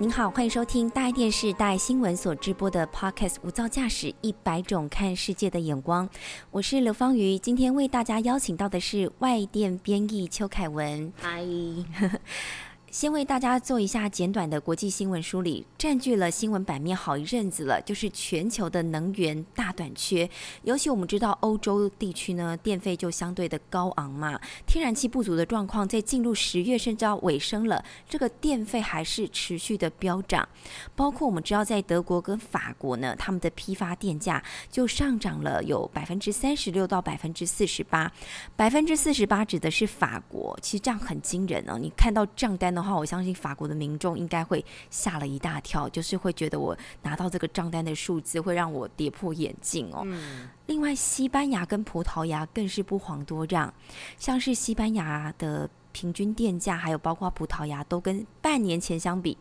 您好，欢迎收听大爱电视、大爱新闻所直播的 Podcast《无噪驾驶一百种看世界的眼光》。我是刘芳瑜，今天为大家邀请到的是外电编译邱凯文。嗨。先为大家做一下简短的国际新闻梳理，占据了新闻版面好一阵子了，就是全球的能源大短缺。尤其我们知道欧洲地区呢，电费就相对的高昂嘛，天然气不足的状况在进入十月甚至要尾声了，这个电费还是持续的飙涨。包括我们知道在德国跟法国呢，他们的批发电价就上涨了有百分之三十六到百分之四十八，百分之四十八指的是法国，其实这样很惊人哦。你看到账单呢？的话，我相信法国的民众应该会吓了一大跳，就是会觉得我拿到这个账单的数字会让我跌破眼镜哦。另外，西班牙跟葡萄牙更是不遑多让，像是西班牙的平均电价，还有包括葡萄牙，都跟半年前相比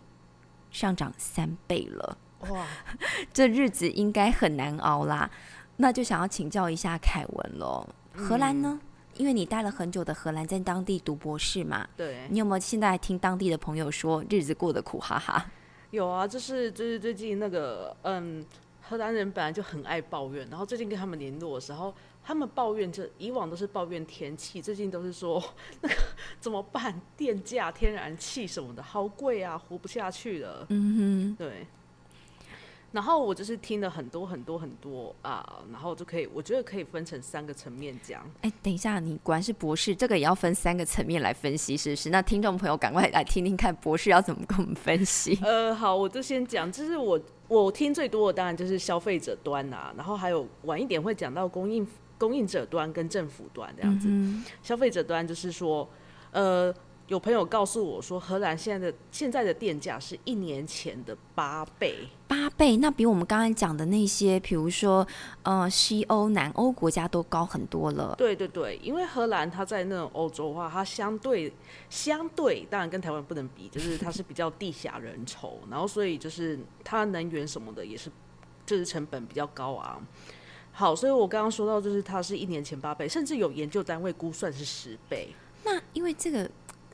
上涨三倍了。哇，这日子应该很难熬啦。那就想要请教一下凯文喽，荷兰呢？因为你待了很久的荷兰，在当地读博士嘛，对，你有没有现在听当地的朋友说日子过得苦哈哈？有啊，就是就是最近那个嗯，荷兰人本来就很爱抱怨，然后最近跟他们联络的时候，他们抱怨这以往都是抱怨天气，最近都是说 那个怎么办？电价、天然气什么的好贵啊，活不下去了。嗯哼，对。然后我就是听了很多很多很多啊，然后就可以，我觉得可以分成三个层面讲。哎，等一下，你果然是博士，这个也要分三个层面来分析，是不是？那听众朋友赶快来听听看，博士要怎么跟我们分析？呃，好，我就先讲，就是我我听最多的当然就是消费者端呐，然后还有晚一点会讲到供应供应者端跟政府端这样子。消费者端就是说，呃。有朋友告诉我说，荷兰现在的现在的电价是一年前的八倍，八倍，那比我们刚才讲的那些，比如说呃西欧、南欧国家都高很多了。对对对，因为荷兰它在那种欧洲的话，它相对相对当然跟台湾不能比，就是它是比较地狭人稠，然后所以就是它能源什么的也是就是成本比较高昂。好，所以我刚刚说到就是它是一年前八倍，甚至有研究单位估算是十倍。那因为这个。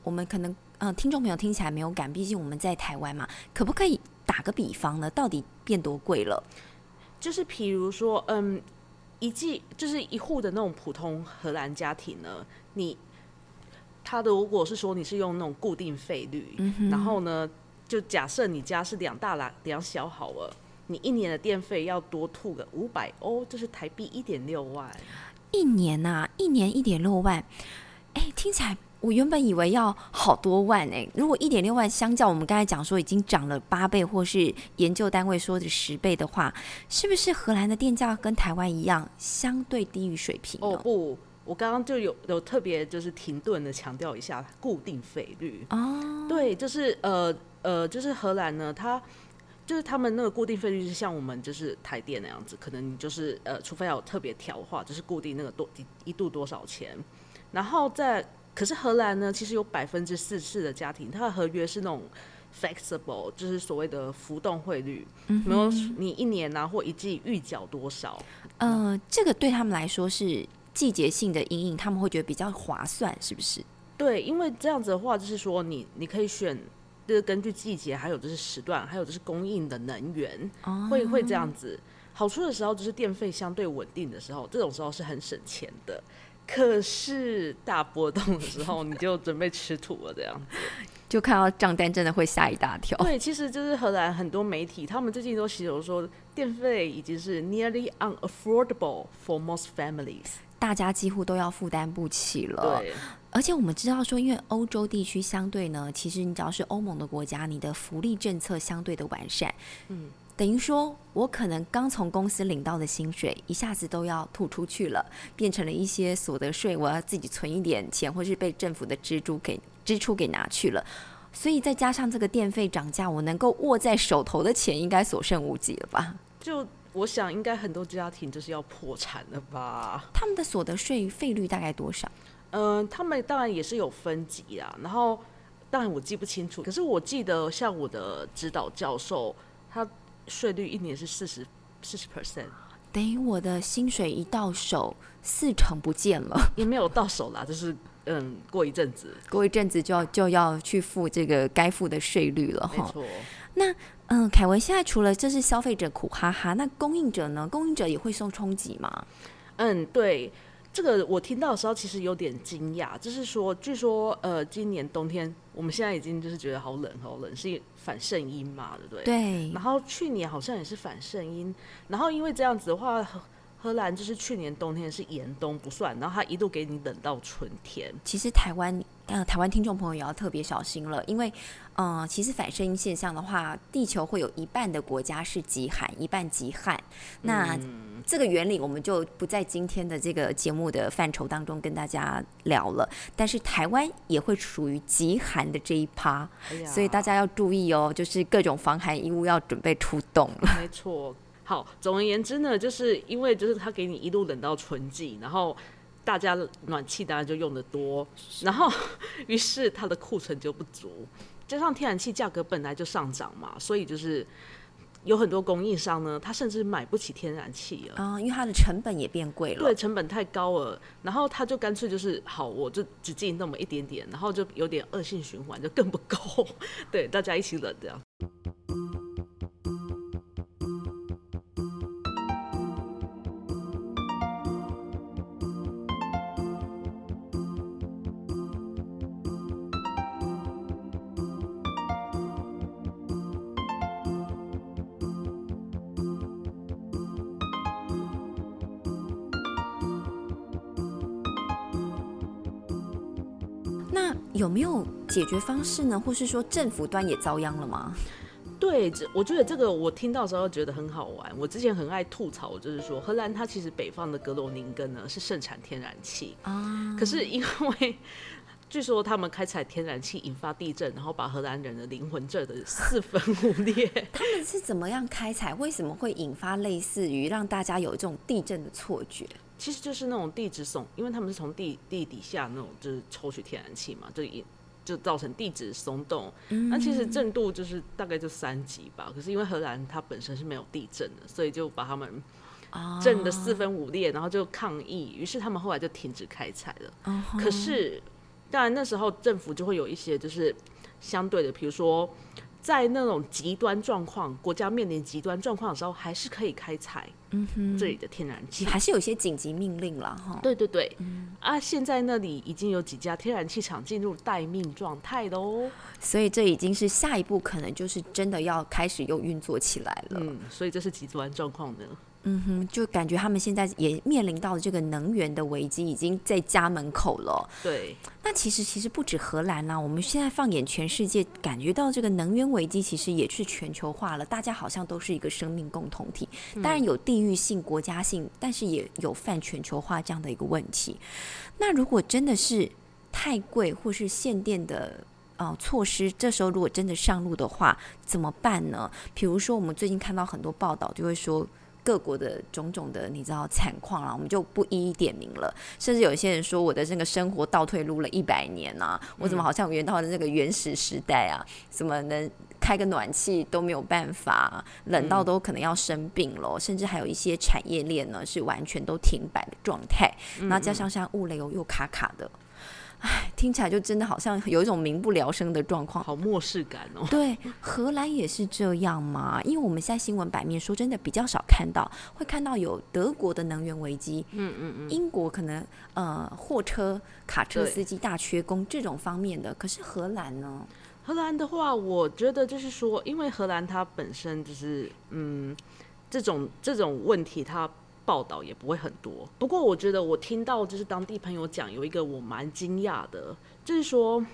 我们可能嗯，听众朋友听起来没有感，毕竟我们在台湾嘛。可不可以打个比方呢？到底变多贵了？就是譬如说，嗯，一季就是一户的那种普通荷兰家庭呢，你他的如果是说你是用那种固定费率，然后呢，就假设你家是两大两两小好了，你一年的电费要多吐个五百欧，就是台币一点六万。一年呐，一年一点六万，哎，听起来。我原本以为要好多万哎，如果一点六万相较我们刚才讲说已经涨了八倍，或是研究单位说的十倍的话，是不是荷兰的电价跟台湾一样相对低于水平？哦不，我刚刚就有有特别就是停顿的强调一下固定费率。哦，对，就是呃呃，就是荷兰呢，它就是他们那个固定费率是像我们就是台电那样子，可能就是呃，除非要有特别调化，就是固定那个多一度多少钱，然后在可是荷兰呢，其实有百分之四十的家庭，它的合约是那种 flexible，就是所谓的浮动汇率，嗯没有你一年啊或一季预缴多少。呃，这个对他们来说是季节性的阴影，他们会觉得比较划算，是不是？对，因为这样子的话，就是说你你可以选，就是根据季节，还有就是时段，还有就是供应的能源，会会这样子。好处的时候就是电费相对稳定的时候，这种时候是很省钱的。可是大波动的时候，你就准备吃土了，这样子，就看到账单真的会吓一大跳。对，其实就是荷兰很多媒体，他们最近都洗手说，电费已经是 nearly unaffordable for most families，大家几乎都要负担不起了。对，而且我们知道说，因为欧洲地区相对呢，其实你只要是欧盟的国家，你的福利政策相对的完善，嗯。等于说，我可能刚从公司领到的薪水一下子都要吐出去了，变成了一些所得税，我要自己存一点钱，或是被政府的支出给支出给拿去了。所以再加上这个电费涨价，我能够握在手头的钱应该所剩无几了吧？就我想，应该很多家庭就是要破产了吧？他们的所得税费率大概多少？嗯，他们当然也是有分级啊，然后当然我记不清楚，可是我记得像我的指导教授，他税率一年是四十四十 percent，等于我的薪水一到手，四成不见了，也没有到手啦，就是嗯，过一阵子，过一阵子就要就要去付这个该付的税率了哈。没错。那嗯，凯文现在除了这是消费者苦哈哈，那供应者呢？供应者也会受冲击吗？嗯，对。这个我听到的时候，其实有点惊讶，就是说，据说，呃，今年冬天，我们现在已经就是觉得好冷，好冷，是反圣音嘛，对不对？对。然后去年好像也是反圣音，然后因为这样子的话，荷兰就是去年冬天是严冬不算，然后它一度给你冷到春天。其实台湾，呃，台湾听众朋友也要特别小心了，因为，嗯，其实反声音现象的话，地球会有一半的国家是极寒，一半极旱。那这个原理我们就不在今天的这个节目的范畴当中跟大家聊了。但是台湾也会属于极寒的这一趴，所以大家要注意哦，就是各种防寒衣物要准备出动了。没错。好，总而言之呢，就是因为就是他给你一路冷到春季，然后大家暖气当然就用的多，然后 于是它的库存就不足，加上天然气价格本来就上涨嘛，所以就是有很多供应商呢，他甚至买不起天然气了。啊，因为它的成本也变贵了，对，成本太高了，然后他就干脆就是好，我就只进那么一点点，然后就有点恶性循环，就更不够，对，大家一起冷这样。有没有解决方式呢？或是说政府端也遭殃了吗？对，这我觉得这个我听到时候觉得很好玩。我之前很爱吐槽，就是说荷兰它其实北方的格罗宁根呢是盛产天然气啊，可是因为 据说他们开采天然气引发地震，然后把荷兰人的灵魂震的四分五裂。他们是怎么样开采？为什么会引发类似于让大家有这种地震的错觉？其实就是那种地质松，因为他们是从地地底下那种就是抽取天然气嘛，就引就造成地质松动。那其实震度就是大概就三级吧。可是因为荷兰它本身是没有地震的，所以就把他们震的四分五裂，然后就抗议。于是他们后来就停止开采了。可是当然那时候政府就会有一些就是相对的，比如说。在那种极端状况，国家面临极端状况的时候，还是可以开采这里的天然气，还是有些紧急命令了哈。对对对，啊，现在那里已经有几家天然气厂进入待命状态喽，所以这已经是下一步，可能就是真的要开始又运作起来了。嗯，所以这是极端状况呢。嗯哼，就感觉他们现在也面临到这个能源的危机，已经在家门口了。对，那其实其实不止荷兰啦，我们现在放眼全世界，感觉到这个能源危机其实也是全球化了，大家好像都是一个生命共同体。当然有地域性、国家性，但是也有泛全球化这样的一个问题。那如果真的是太贵或是限电的呃措施，这时候如果真的上路的话，怎么办呢？比如说我们最近看到很多报道，就会说。各国的种种的你知道惨况啊，我们就不一一点名了。甚至有些人说我的这个生活倒退路了一百年啊，我怎么好像回到了那个原始时代啊？怎么能开个暖气都没有办法，冷到都可能要生病了。甚至还有一些产业链呢是完全都停摆的状态。那加上像物流又卡卡的。唉，听起来就真的好像有一种民不聊生的状况，好漠视感哦。对，荷兰也是这样嘛？因为我们现在新闻版面说真的比较少看到，会看到有德国的能源危机，嗯嗯嗯，英国可能呃货车、卡车司机大缺工这种方面的。可是荷兰呢？荷兰的话，我觉得就是说，因为荷兰它本身就是嗯这种这种问题它。报道也不会很多，不过我觉得我听到就是当地朋友讲有一个我蛮惊讶的，就是说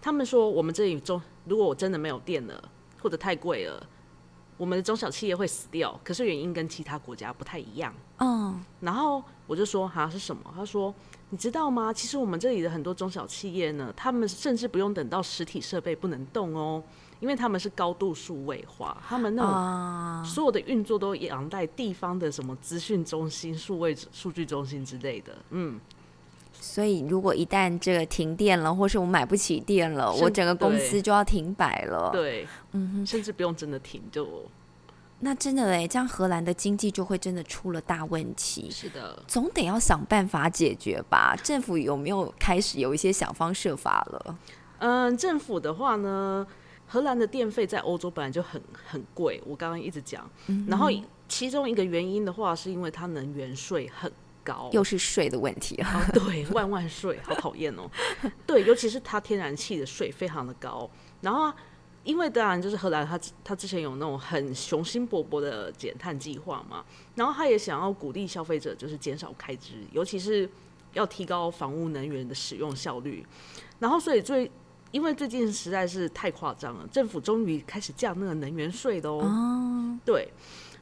他们说我们这里中如果我真的没有电了或者太贵了，我们的中小企业会死掉。可是原因跟其他国家不太一样。嗯，然后我就说哈是什么？他说你知道吗？其实我们这里的很多中小企业呢，他们甚至不用等到实体设备不能动哦。因为他们是高度数位化，他们那种所有的运作都仰赖地方的什么资讯中心、数位数据中心之类的，嗯，所以如果一旦这个停电了，或是我买不起电了，我整个公司就要停摆了。对，嗯，甚至不用真的停就。那真的哎，这样荷兰的经济就会真的出了大问题。是的，总得要想办法解决吧？政府有没有开始有一些想方设法了？嗯，政府的话呢，荷兰的电费在欧洲本来就很很贵，我刚刚一直讲。然后其中一个原因的话，是因为它能源税很高，又是税的问题啊。对，万万税，好讨厌哦。对，尤其是它天然气的税非常的高，然后。因为当然就是荷兰，他他之前有那种很雄心勃勃的减碳计划嘛，然后他也想要鼓励消费者就是减少开支，尤其是要提高房屋能源的使用效率。然后所以最因为最近实在是太夸张了，政府终于开始降那个能源税的哦。对，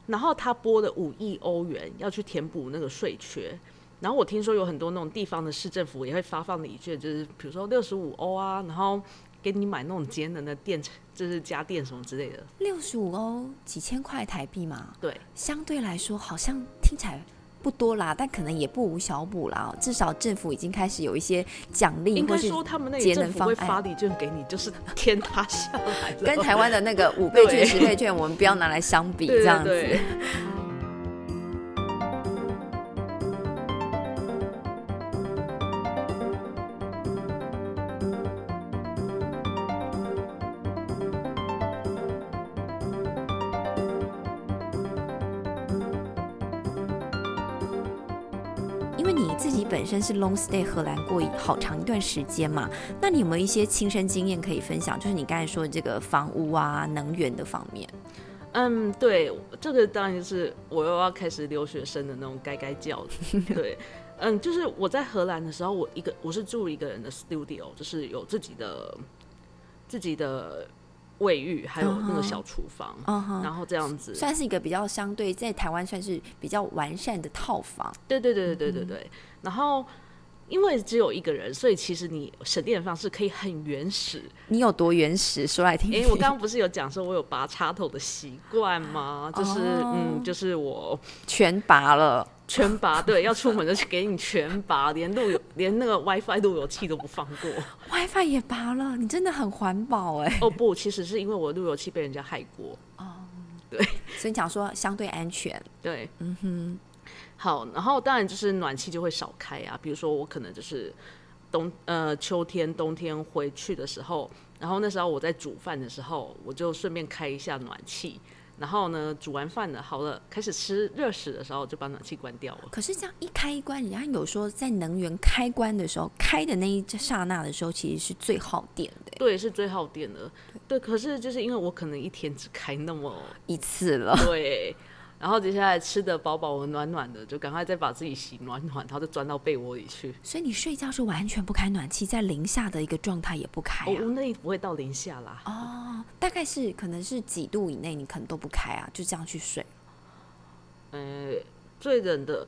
然后他拨的五亿欧元要去填补那个税缺。然后我听说有很多那种地方的市政府也会发放礼券，就是比如说六十五欧啊，然后。给你买那种节能的电，就是家电什么之类的。六十五欧，几千块台币嘛。对，相对来说好像听起来不多啦，但可能也不无小补啦。至少政府已经开始有一些奖励，应该说他们那个政府会发礼券给你，就是天塌下来。跟台湾的那个五倍券、十倍券，我们不要拿来相比，这样子。本身是 long stay 荷兰过好长一段时间嘛，那你有没有一些亲身经验可以分享？就是你刚才说的这个房屋啊、能源的方面。嗯，对，这个当然就是我又要开始留学生的那种该该叫的。对，嗯，就是我在荷兰的时候，我一个我是住一个人的 studio，就是有自己的自己的。卫浴还有那个小厨房，然后这样子算是一个比较相对在台湾算是比较完善的套房。对对对对对对对。然后因为只有一个人，所以其实你省电的方式可以很原始。你有多原始？说来听听。哎，我刚刚不是有讲说我有拔插头的习惯吗？就是嗯，就是我全拔了。全拔 对，要出门就去给你全拔，连路由连那个 WiFi 路由器都不放过。WiFi 也拔了，你真的很环保哎。哦不，其实是因为我路由器被人家害过。哦，对，所以你讲说相对安全。对，嗯哼。好，然后当然就是暖气就会少开啊，比如说我可能就是冬呃秋天冬天回去的时候，然后那时候我在煮饭的时候，我就顺便开一下暖气。然后呢，煮完饭了，好了，开始吃热食的时候，就把暖气关掉了。可是这样一开一关，人家有说在能源开关的时候，开的那一刹那的时候，其实是最耗电的。对，是最耗电的。对，可是就是因为我可能一天只开那么一次了。对。然后接下来吃的饱饱的、暖暖的，就赶快再把自己洗暖暖，然后就钻到被窝里去。所以你睡觉是完全不开暖气，在零下的一个状态也不开啊？屋内不会到零下啦。哦，大概是可能是几度以内，你可能都不开啊，就这样去睡。呃，最冷的，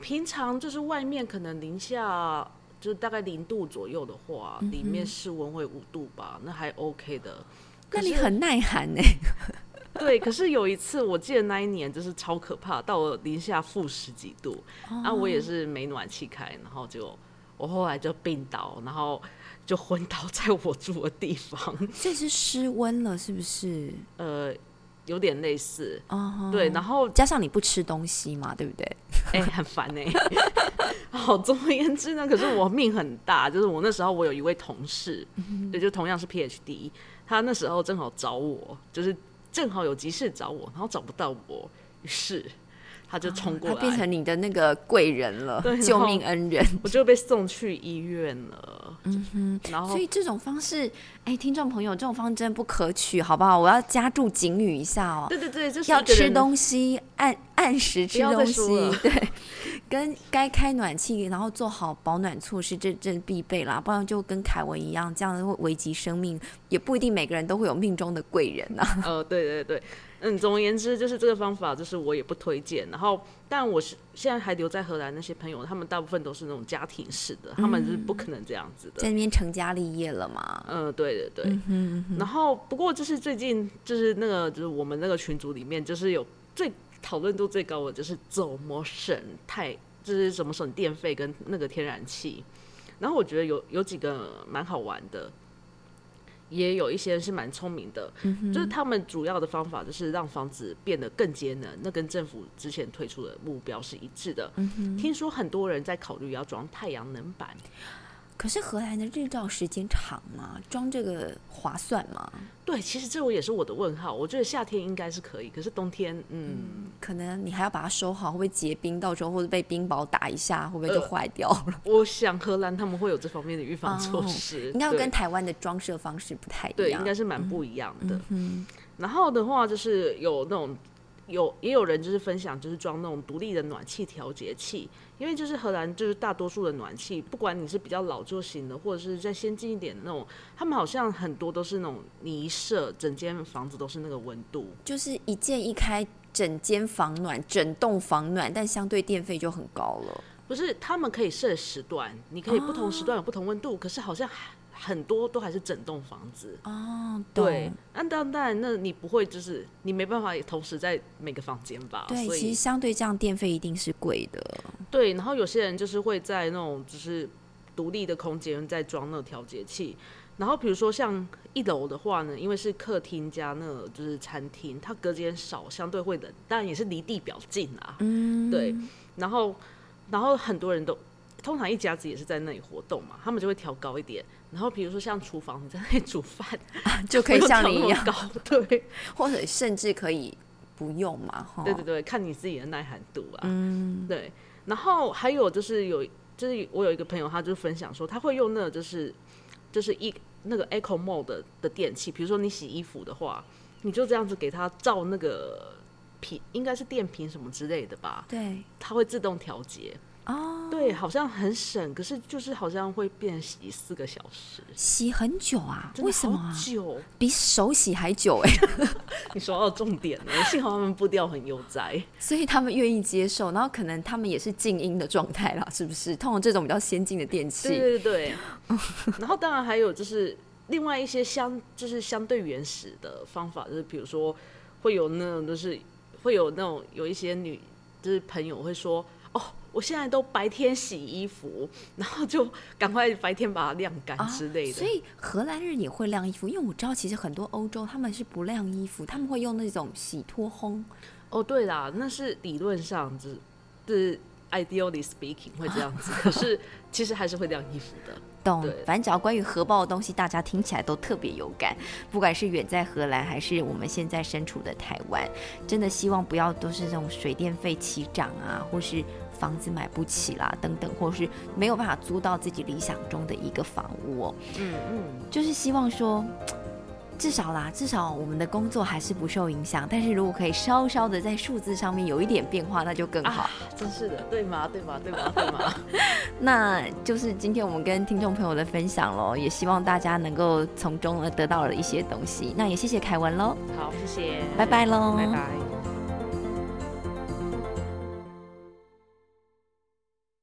平常就是外面可能零下，就是大概零度左右的话，里面室温会五度吧，那还 OK 的。那你很耐寒呢。对，可是有一次，我记得那一年就是超可怕，到了零下负十几度，啊，我也是没暖气开，然后就我后来就病倒，然后就昏倒在我住的地方。这是失温了，是不是？呃，有点类似。对，然后加上你不吃东西嘛，对不对？哎，很烦哎。好，总而言之呢，可是我命很大，就是我那时候我有一位同事，也就同样是 PhD，他那时候正好找我，就是。正好有急事找我，然后找不到我，于是他就冲过来，他变成你的那个贵人了，救命恩人，我就被送去医院了。嗯哼，然后所以这种方式，哎，听众朋友，这种方针不可取，好不好？我要加注警语一下哦。对对对，就是要吃东西，按按时吃东西，对，跟该开暖气，然后做好保暖措施，这这必备啦，不然就跟凯文一样，这样会危及生命，也不一定每个人都会有命中的贵人呐。呃，对对对。嗯，总而言之，就是这个方法，就是我也不推荐。然后，但我是现在还留在荷兰那些朋友，他们大部分都是那种家庭式的，他们是不可能这样子的，在那边成家立业了嘛。嗯，对对对。然后，不过就是最近，就是那个，就是我们那个群组里面，就是有最讨论度最高的，就是怎么省太就是怎么省电费跟那个天然气。然后我觉得有有几个蛮好玩的，也有一些是蛮聪明的，就是他们主要的方法就是让房子变得更节能，那跟政府之前推出的目标是一致的。听说很多人在考虑要装太阳能板。可是荷兰的日照时间长吗？装这个划算吗？对，其实这我也是我的问号。我觉得夏天应该是可以，可是冬天，嗯，可能你还要把它收好，会不会结冰？到时候或者被冰雹打一下，会不会就坏掉了？我想荷兰他们会有这方面的预防措施，应该跟台湾的装设方式不太一样，对，应该是蛮不一样的。嗯，然后的话就是有那种。有也有人就是分享，就是装那种独立的暖气调节器，因为就是荷兰就是大多数的暖气，不管你是比较老旧型的，或者是再先进一点的那种，他们好像很多都是那种你一设，整间房子都是那个温度，就是一键一开，整间房暖，整栋房暖，但相对电费就很高了。不是，他们可以设时段，你可以不同时段有不同温度，可是好像还。很多都还是整栋房子哦，对，那当然，那你不会就是你没办法同时在每个房间吧？对，其实相对这样电费一定是贵的。对，然后有些人就是会在那种就是独立的空间再装那个调节器，然后比如说像一楼的话呢，因为是客厅加那个就是餐厅，它隔间少，相对会冷，当然也是离地表近啊。嗯，对，然后然后很多人都通常一家子也是在那里活动嘛，他们就会调高一点。然后比如说像厨房你在那里煮饭，就可以像你一样高，对，或者甚至可以不用嘛，哈。对对对，看你自己的耐寒度啊。嗯，对。然后还有就是有，就是我有一个朋友，他就分享说，他会用那个就是就是一那个 Echo Mode 的电器，比如说你洗衣服的话，你就这样子给它照那个频，应该是电瓶什么之类的吧？对，它会自动调节。哦，对，好像很省，可是就是好像会变洗四个小时，洗很久啊？为什么？久，比手洗还久哎！你说到重点了，幸好他们步调很悠哉，所以他们愿意接受。然后可能他们也是静音的状态啦，是不是？通过这种比较先进的电器，对对对。然后当然还有就是另外一些相就是相对原始的方法，就是比如说会有那种就是会有那种有一些女就是朋友会说哦。我现在都白天洗衣服，然后就赶快白天把它晾干之类的。所以荷兰人也会晾衣服，因为我知道其实很多欧洲他们是不晾衣服，他们会用那种洗脱烘。哦，对啦，那是理论上是，是 ideally speaking 会这样子，可是其实还是会晾衣服的。懂，反正只要关于核爆的东西，大家听起来都特别有感。不管是远在荷兰，还是我们现在身处的台湾，真的希望不要都是这种水电费齐涨啊，或是。房子买不起啦，等等，或是没有办法租到自己理想中的一个房屋哦。嗯嗯，就是希望说，至少啦，至少我们的工作还是不受影响。但是如果可以稍稍的在数字上面有一点变化，那就更好。真是的，对吗？对吗？对吗？对吗？那就是今天我们跟听众朋友的分享喽，也希望大家能够从中呢得到了一些东西。那也谢谢凯文喽。好，谢谢，拜拜喽，拜拜。